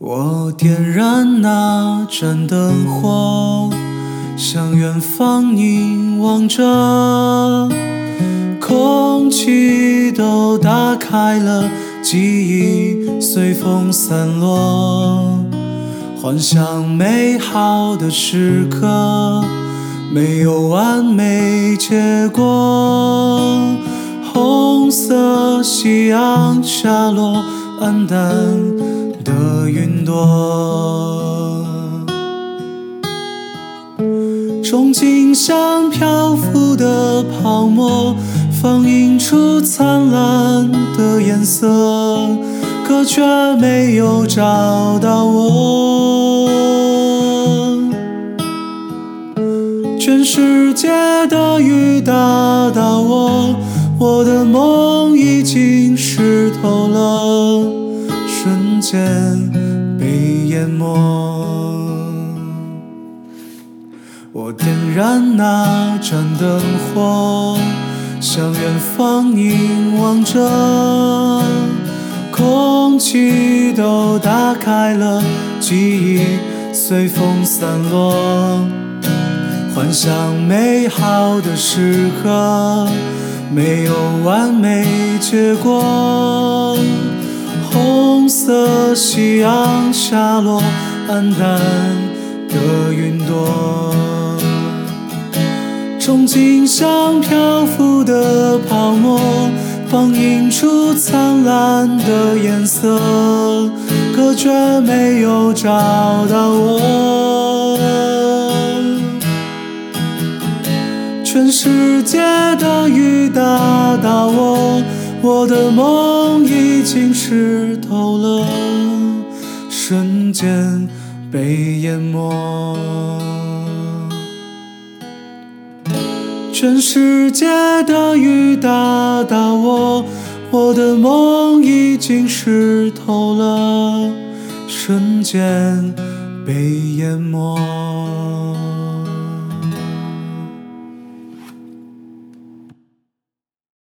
我点燃那盏灯火，向远方凝望着，空气都打开了，记忆随风散落，幻想美好的时刻，没有完美结果。红色夕阳下落，黯淡。的云朵，憧憬像漂浮的泡沫，放映出灿烂的颜色，可却没有找到我。全世界的雨打到我，我的梦间被淹没，我点燃那盏灯火，向远方凝望着，空气都打开了，记忆随风散落，幻想美好的时刻，没有完美结果。色夕阳下落，黯淡的云朵，憧憬像漂浮的泡沫，放映出灿烂的颜色，可却没有找到我。全世界的雨打到我。我的梦已经湿透了，瞬间被淹没。全世界的雨打到我，我的梦已经湿透了，瞬间被淹没。